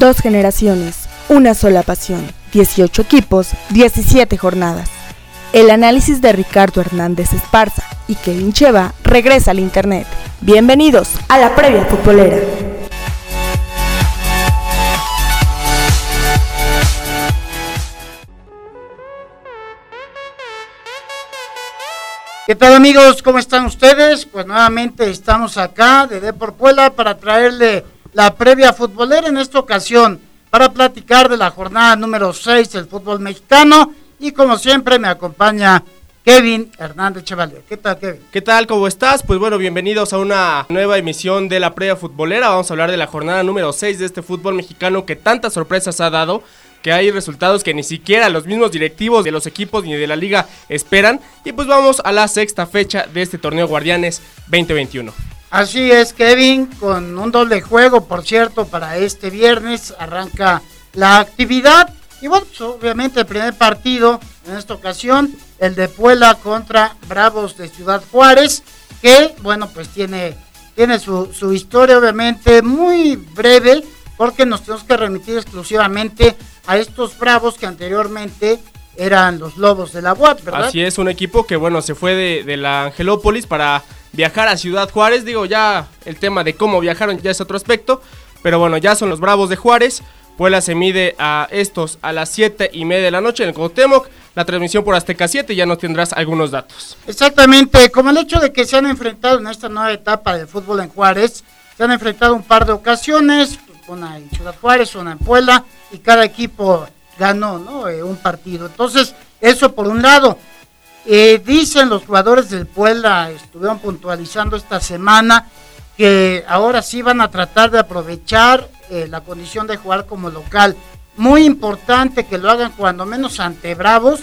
Dos generaciones, una sola pasión, 18 equipos, 17 jornadas. El análisis de Ricardo Hernández Esparza y Kevin Cheva regresa al Internet. Bienvenidos a la previa futbolera. ¿Qué tal amigos? ¿Cómo están ustedes? Pues nuevamente estamos acá de Depor Puebla para traerle la previa futbolera en esta ocasión para platicar de la jornada número 6 del fútbol mexicano y como siempre me acompaña Kevin Hernández Chevalier. ¿Qué tal, Kevin? ¿Qué tal? ¿Cómo estás? Pues bueno, bienvenidos a una nueva emisión de la previa futbolera. Vamos a hablar de la jornada número 6 de este fútbol mexicano que tantas sorpresas ha dado que hay resultados que ni siquiera los mismos directivos de los equipos ni de la liga esperan. Y pues vamos a la sexta fecha de este torneo Guardianes 2021. Así es, Kevin, con un doble juego, por cierto, para este viernes arranca la actividad. Y bueno, pues, obviamente el primer partido en esta ocasión, el de Puebla contra Bravos de Ciudad Juárez, que bueno, pues tiene, tiene su, su historia obviamente muy breve, porque nos tenemos que remitir exclusivamente a estos Bravos que anteriormente eran los Lobos de la UAP, ¿verdad? Así es, un equipo que bueno, se fue de, de la Angelópolis para viajar a Ciudad Juárez. Digo, ya el tema de cómo viajaron ya es otro aspecto. Pero bueno, ya son los Bravos de Juárez. Puebla se mide a estos a las 7 y media de la noche en el Cuauhtémoc. La transmisión por Azteca 7 ya nos tendrás algunos datos. Exactamente, como el hecho de que se han enfrentado en esta nueva etapa del fútbol en Juárez, se han enfrentado un par de ocasiones, una en Ciudad Juárez, una en Puebla, y cada equipo ganó ¿no? Eh, un partido. Entonces, eso por un lado. Eh, dicen los jugadores del Puebla, estuvieron puntualizando esta semana, que ahora sí van a tratar de aprovechar eh, la condición de jugar como local. Muy importante que lo hagan cuando menos ante Bravos,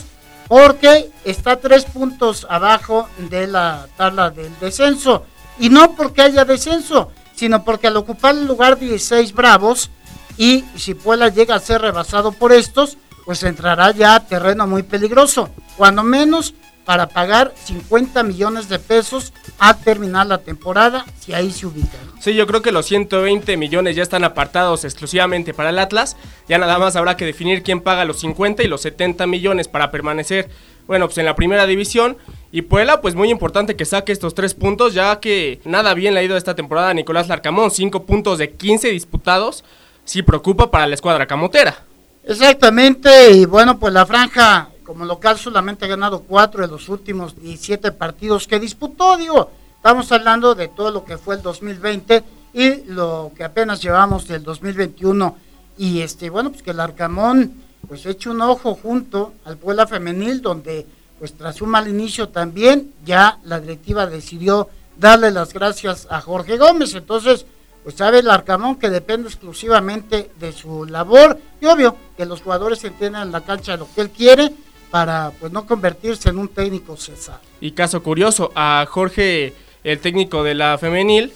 porque está tres puntos abajo de la tabla del descenso. Y no porque haya descenso, sino porque al ocupar el lugar 16 Bravos, y si Puebla llega a ser rebasado por estos, pues entrará ya a terreno muy peligroso. Cuando menos para pagar 50 millones de pesos a terminar la temporada, si ahí se ubican. Sí, yo creo que los 120 millones ya están apartados exclusivamente para el Atlas. Ya nada más habrá que definir quién paga los 50 y los 70 millones para permanecer, bueno, pues en la primera división. Y Puebla, pues muy importante que saque estos tres puntos, ya que nada bien le ha ido esta temporada a Nicolás Larcamón. 5 puntos de 15 disputados. Sí preocupa para la escuadra camotera. Exactamente, y bueno, pues la franja como local solamente ha ganado cuatro de los últimos 17 partidos que disputó, digo, estamos hablando de todo lo que fue el 2020 y lo que apenas llevamos del 2021 y este, bueno, pues que el Arcamón pues eche un ojo junto al Puebla Femenil donde pues tras un mal inicio también ya la directiva decidió darle las gracias a Jorge Gómez, entonces pues sabe el Arcamón que depende exclusivamente de su labor y obvio que los jugadores entiendan en la cancha lo que él quiere para pues no convertirse en un técnico cesar. Y caso curioso, a Jorge, el técnico de la femenil,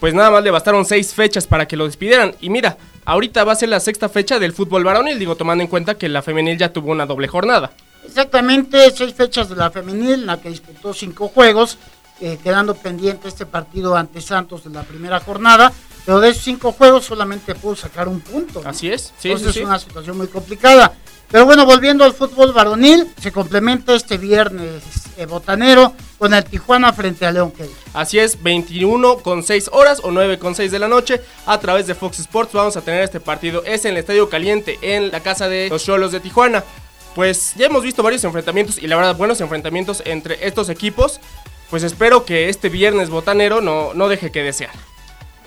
pues nada más le bastaron seis fechas para que lo despidieran. Y mira, ahorita va a ser la sexta fecha del fútbol varonil, digo, tomando en cuenta que la femenil ya tuvo una doble jornada. Exactamente, seis fechas de la femenil, en la que disputó cinco juegos, eh, quedando pendiente este partido ante Santos de la primera jornada. Pero de esos cinco juegos solamente pudo sacar un punto. ¿no? Así es, sí, Entonces sí, sí. es una situación muy complicada. Pero bueno, volviendo al fútbol varonil, se complementa este viernes eh, botanero con el Tijuana frente a León Kelly. Así es, 21 con 6 horas o 9 con 6 de la noche a través de Fox Sports vamos a tener este partido. Es en el Estadio Caliente, en la casa de los Cholos de Tijuana. Pues ya hemos visto varios enfrentamientos y la verdad buenos enfrentamientos entre estos equipos. Pues espero que este viernes botanero no, no deje que desear.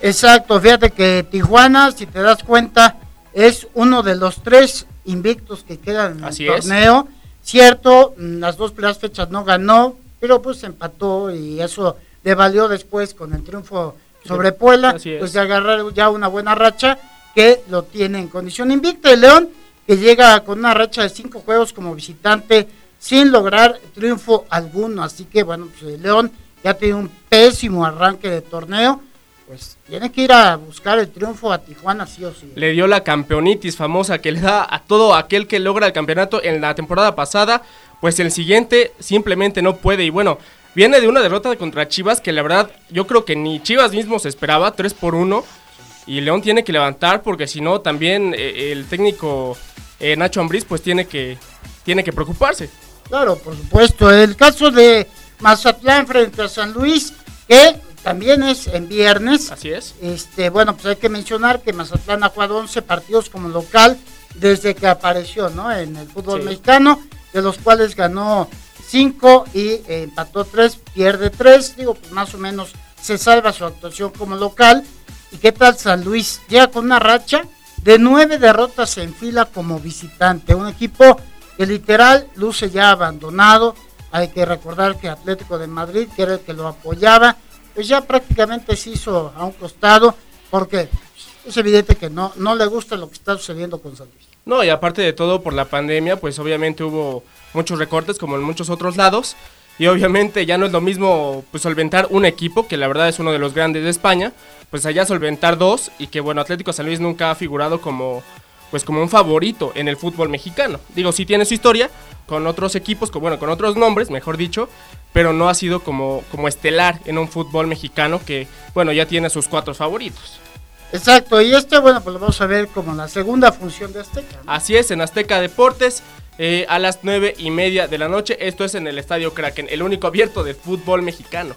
Exacto, fíjate que Tijuana, si te das cuenta, es uno de los tres invictos que quedan en Así el es. torneo. Cierto, las dos primeras fechas no ganó, pero pues empató y eso le valió después con el triunfo sobre Puebla, pues de agarrar ya una buena racha que lo tiene en condición invicta. El León, que llega con una racha de cinco juegos como visitante sin lograr triunfo alguno. Así que bueno, pues el León ya tiene un pésimo arranque de torneo. Pues tiene que ir a buscar el triunfo a Tijuana sí o sí. Le dio la campeonitis famosa que le da a todo aquel que logra el campeonato en la temporada pasada. Pues el siguiente simplemente no puede. Y bueno, viene de una derrota contra Chivas que la verdad yo creo que ni Chivas mismo se esperaba, 3 por 1. y León tiene que levantar porque si no también eh, el técnico eh, Nacho Ambriz pues tiene que, tiene que preocuparse. Claro, por supuesto. El caso de Mazatlán frente a San Luis, que también es en viernes. Así es. Este, bueno, pues hay que mencionar que Mazatlán ha jugado 11 partidos como local desde que apareció, ¿no? En el fútbol mexicano, de los cuales ganó 5 y empató 3, pierde 3, digo, pues más o menos se salva su actuación como local. ¿Y qué tal San Luis? Llega con una racha de 9 derrotas en fila como visitante, un equipo que literal luce ya abandonado. Hay que recordar que Atlético de Madrid, que era el que lo apoyaba, pues ya prácticamente se hizo a un costado, porque es evidente que no, no le gusta lo que está sucediendo con San Luis. No, y aparte de todo, por la pandemia, pues obviamente hubo muchos recortes, como en muchos otros lados, y obviamente ya no es lo mismo pues solventar un equipo, que la verdad es uno de los grandes de España, pues allá solventar dos, y que bueno, Atlético San Luis nunca ha figurado como pues como un favorito en el fútbol mexicano. Digo, sí tiene su historia con otros equipos, con, bueno, con otros nombres, mejor dicho, pero no ha sido como, como estelar en un fútbol mexicano que, bueno, ya tiene sus cuatro favoritos. Exacto, y este, bueno, pues lo vamos a ver como la segunda función de Azteca. Así es, en Azteca Deportes, eh, a las nueve y media de la noche, esto es en el Estadio Kraken, el único abierto de fútbol mexicano.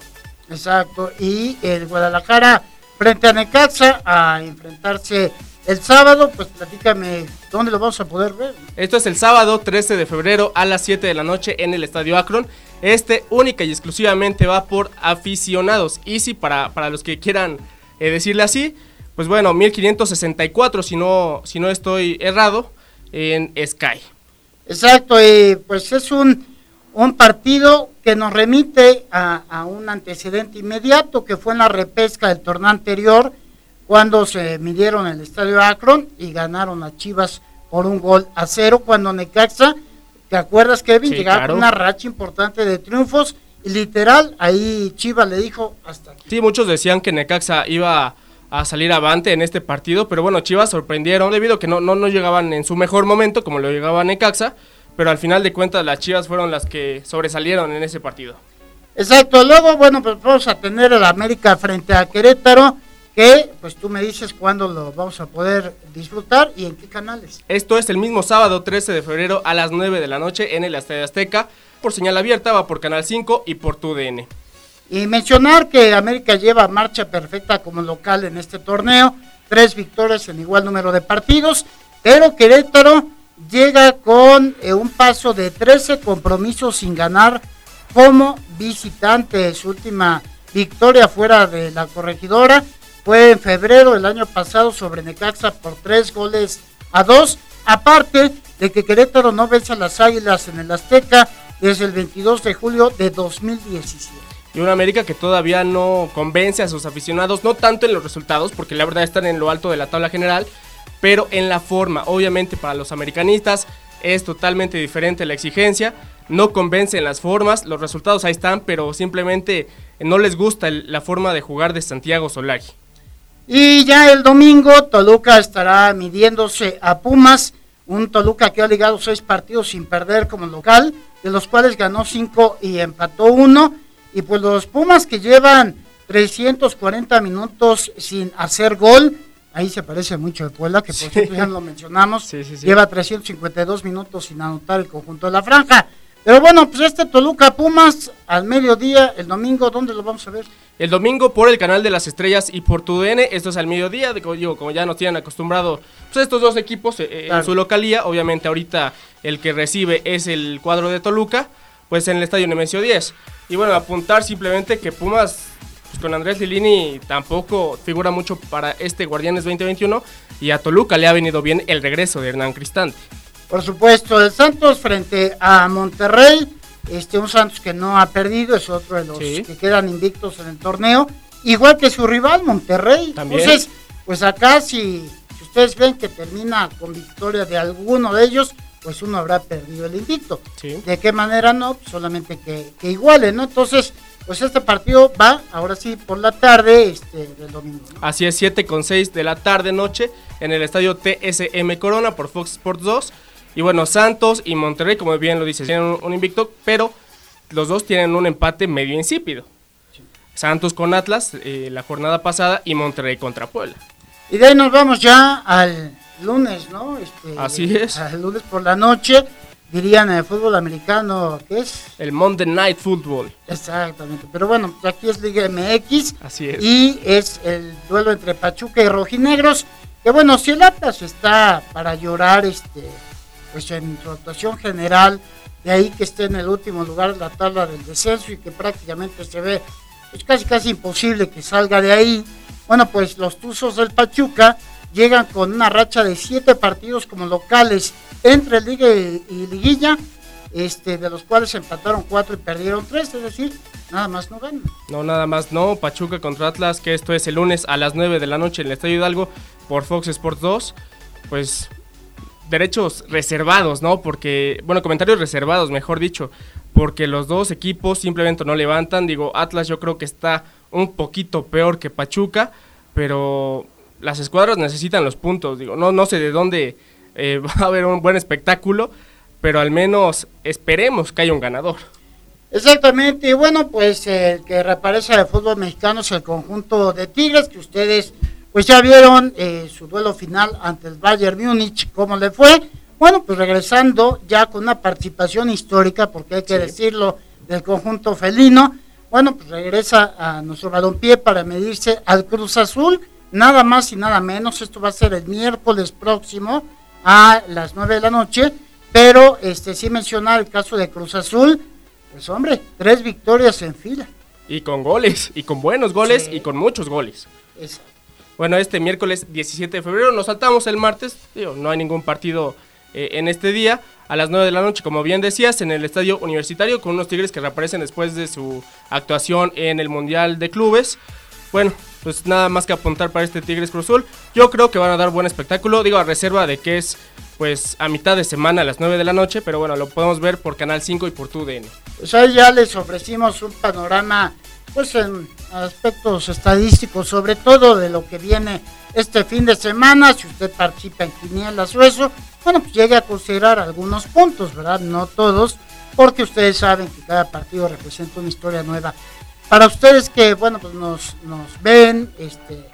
Exacto, y el Guadalajara frente a Necaxa a enfrentarse el sábado, pues platícame, ¿dónde lo vamos a poder ver? Esto es el sábado 13 de febrero a las 7 de la noche en el Estadio Akron. Este única y exclusivamente va por aficionados. Easy para, para los que quieran eh, decirle así. Pues bueno, 1564 si no, si no estoy errado en Sky. Exacto, y pues es un, un partido que nos remite a, a un antecedente inmediato que fue en la repesca del torneo anterior cuando se midieron en el estadio Akron y ganaron a Chivas por un gol a cero, cuando Necaxa, ¿te acuerdas Kevin? Sí, Llegaba con una racha importante de triunfos y literal ahí Chivas le dijo hasta aquí. Sí, muchos decían que Necaxa iba a salir avante en este partido, pero bueno, Chivas sorprendieron debido a que no, no, no llegaban en su mejor momento como lo llegaba Necaxa, pero al final de cuentas las Chivas fueron las que sobresalieron en ese partido. Exacto, luego bueno, pues vamos a tener el América frente a Querétaro que pues tú me dices cuándo lo vamos a poder disfrutar y en qué canales. Esto es el mismo sábado 13 de febrero a las 9 de la noche en el Estadio Azteca, por señal abierta, va por Canal 5 y por TUDN. Y mencionar que América lleva marcha perfecta como local en este torneo, tres victorias en igual número de partidos, pero Querétaro llega con eh, un paso de 13 compromisos sin ganar como visitante. Su última victoria fuera de la corregidora fue en febrero del año pasado sobre Necaxa por tres goles a dos. Aparte de que Querétaro no vence a las Águilas en el Azteca desde el 22 de julio de 2017. Y una América que todavía no convence a sus aficionados, no tanto en los resultados, porque la verdad están en lo alto de la tabla general, pero en la forma. Obviamente para los americanistas es totalmente diferente la exigencia, no convence en las formas, los resultados ahí están, pero simplemente no les gusta la forma de jugar de Santiago Solari. Y ya el domingo Toluca estará midiéndose a Pumas, un Toluca que ha ligado seis partidos sin perder como local, de los cuales ganó cinco y empató uno. Y pues los Pumas que llevan 340 minutos sin hacer gol, ahí se parece mucho de Puebla, que por cierto ya lo mencionamos, lleva 352 minutos sin anotar el conjunto de la franja. Pero bueno, pues este Toluca Pumas al mediodía, el domingo, ¿dónde lo vamos a ver? El domingo por el canal de las estrellas y por tu DN, esto es al mediodía, digo, como ya nos tienen acostumbrado pues estos dos equipos eh, en su localía, obviamente ahorita el que recibe es el cuadro de Toluca, pues en el estadio Nemesio 10. Y bueno, apuntar simplemente que Pumas pues con Andrés Lilini tampoco figura mucho para este Guardianes 2021 y a Toluca le ha venido bien el regreso de Hernán Cristante. Por supuesto, el Santos frente a Monterrey, este un Santos que no ha perdido, es otro de los que quedan invictos en el torneo, igual que su rival Monterrey. Entonces, pues acá si, ustedes ven que termina con victoria de alguno de ellos, pues uno habrá perdido el invicto. ¿De qué manera no? solamente que, que iguale, ¿no? Entonces, pues este partido va ahora sí por la tarde este, del domingo. Así es, 7 con 6 de la tarde noche en el estadio TSM Corona por Fox Sports 2. Y bueno, Santos y Monterrey, como bien lo dices, tienen un, invicto, pero los dos tienen un empate medio insípido. Santos con Atlas eh, la jornada pasada y Monterrey contra Puebla. Y de ahí nos vamos ya al lunes, ¿no? Este, Así es. Al lunes por la noche, dirían el fútbol americano, ¿qué es? El Monday Night Football. Exactamente, pero bueno, aquí es Liga MX. Así es. Y es el duelo entre Pachuca y Rojinegros. Que bueno, si el Atlas está para llorar, este, pues en su actuación general, de ahí que esté en el último lugar de la tabla del descenso y que prácticamente se ve pues casi casi imposible que salga de ahí. Bueno, pues los Tuzos del Pachuca llegan con una racha de siete partidos como locales entre Liga y, Liguilla, este, de los cuales empataron cuatro y perdieron tres, es decir, nada más no ganan. No, nada más no. Pachuca contra Atlas, que esto es el lunes a las 9 de la noche en el Estadio Hidalgo por Fox Sports 2. Pues derechos reservados, ¿no? Porque, bueno, comentarios reservados, mejor dicho, porque los dos equipos simplemente no levantan. Digo, Atlas yo creo que está un poquito peor que Pachuca, pero las escuadras necesitan los puntos. Digo, no, no sé de dónde eh, va a haber un buen espectáculo, pero al menos esperemos que haya un ganador. Exactamente, y bueno, pues el que reaparece el fútbol mexicano es el conjunto de Tigres, que ustedes pues ya vieron eh, su duelo final ante el Bayern Múnich, cómo le fue. Bueno, pues regresando ya con una participación histórica, porque hay que decirlo, del conjunto felino. Bueno, pues regresa a nuestro balompié para medirse al Cruz Azul, nada más y nada menos. Esto va a ser el miércoles próximo a las 9 de la noche. Pero este sí mencionar el caso de Cruz Azul, pues hombre, tres victorias en fila. Y con goles, y con buenos goles, y con muchos goles. Exacto. Bueno, este miércoles 17 de febrero nos saltamos el martes, no hay ningún partido eh, en este día, a las 9 de la noche, como bien decías, en el estadio universitario con unos Tigres que reaparecen después de su actuación en el Mundial de Clubes. Bueno, pues nada más que apuntar para este Tigres Cruzul. Yo creo que van a dar buen espectáculo, digo a reserva de que es pues a mitad de semana a las 9 de la noche, pero bueno, lo podemos ver por Canal 5 y por TUDN. Pues ahí ya les ofrecimos un panorama pues en aspectos estadísticos, sobre todo de lo que viene este fin de semana, si usted participa en quinielas o eso, bueno, pues llegue a considerar algunos puntos, ¿verdad? No todos, porque ustedes saben que cada partido representa una historia nueva. Para ustedes que, bueno, pues nos, nos ven, este,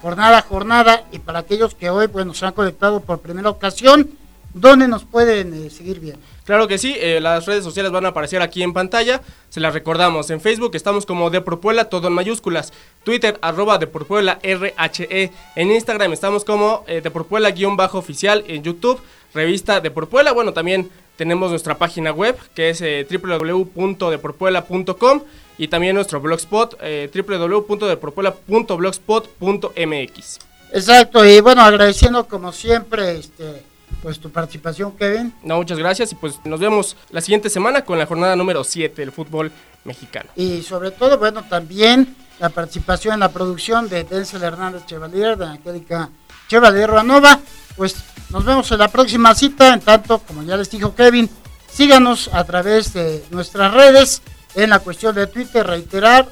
jornada a jornada, y para aquellos que hoy, bueno, se han conectado por primera ocasión, ¿dónde nos pueden eh, seguir viendo? Claro que sí, eh, las redes sociales van a aparecer aquí en pantalla, se las recordamos. En Facebook estamos como De Propuela, todo en mayúsculas. Twitter, arroba De Propuela, RHE. En Instagram estamos como eh, De Propuela, guion bajo oficial. En YouTube, revista De Propuela. Bueno, también tenemos nuestra página web, que es eh, www.depropuela.com y también nuestro blogspot, eh, www.depropuela.blogspot.mx. Exacto, y bueno, agradeciendo como siempre, este pues tu participación, Kevin. No, muchas gracias y pues nos vemos la siguiente semana con la jornada número 7 del fútbol mexicano. Y sobre todo, bueno, también la participación en la producción de Denzel Hernández Chevalier, de Angélica Chevalier Ruanova. Pues nos vemos en la próxima cita, en tanto, como ya les dijo Kevin, síganos a través de nuestras redes, en la cuestión de Twitter, reiterar,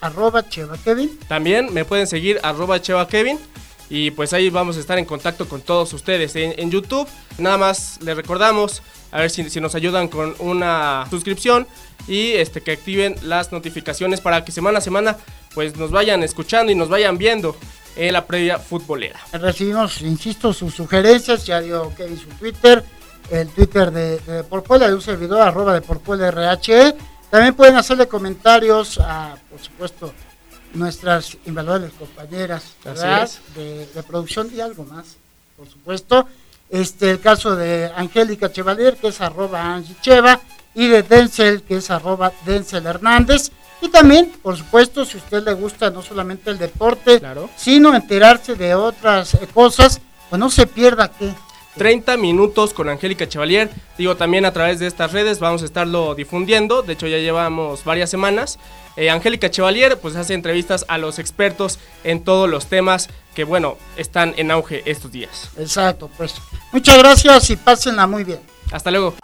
arroba Cheva Kevin. También me pueden seguir arroba Cheva Kevin y pues ahí vamos a estar en contacto con todos ustedes en, YouTube. Nada más les recordamos, a ver si, nos ayudan con una suscripción y este, que activen las notificaciones para que semana a semana pues nos vayan escuchando y nos vayan viendo en la previa futbolera. Recibimos, insisto, sus sugerencias, ya dio Kevin su Twitter, el Twitter de, de Porpuela, de un servidor, arroba de Porpuela RHE. También pueden hacerle comentarios a, por supuesto, nuestras invaluables compañeras de, de, producción y algo más, por supuesto. Este, el caso de Angélica Chevalier, que es arroba Angie Cheva, y de Denzel, que es arroba Denzel Hernández. Y también, por supuesto, si a usted le gusta no solamente el deporte, sino enterarse de otras cosas, pues no se pierda que 30 minutos con Angélica Chevalier. Digo, también a través de estas redes vamos a estarlo difundiendo. De hecho, ya llevamos varias semanas. Eh, Angélica Chevalier pues hace entrevistas a los expertos en todos los temas que, bueno, están en auge estos días. Exacto, pues muchas gracias y pásenla muy bien. Hasta luego.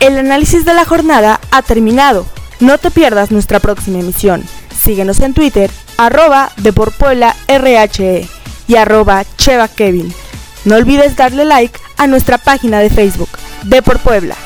El análisis de la jornada ha terminado. No te pierdas nuestra próxima emisión. Síguenos en Twitter, arroba de por RHE y arroba Cheva Kevin. No olvides darle like a nuestra página de Facebook, De por Puebla.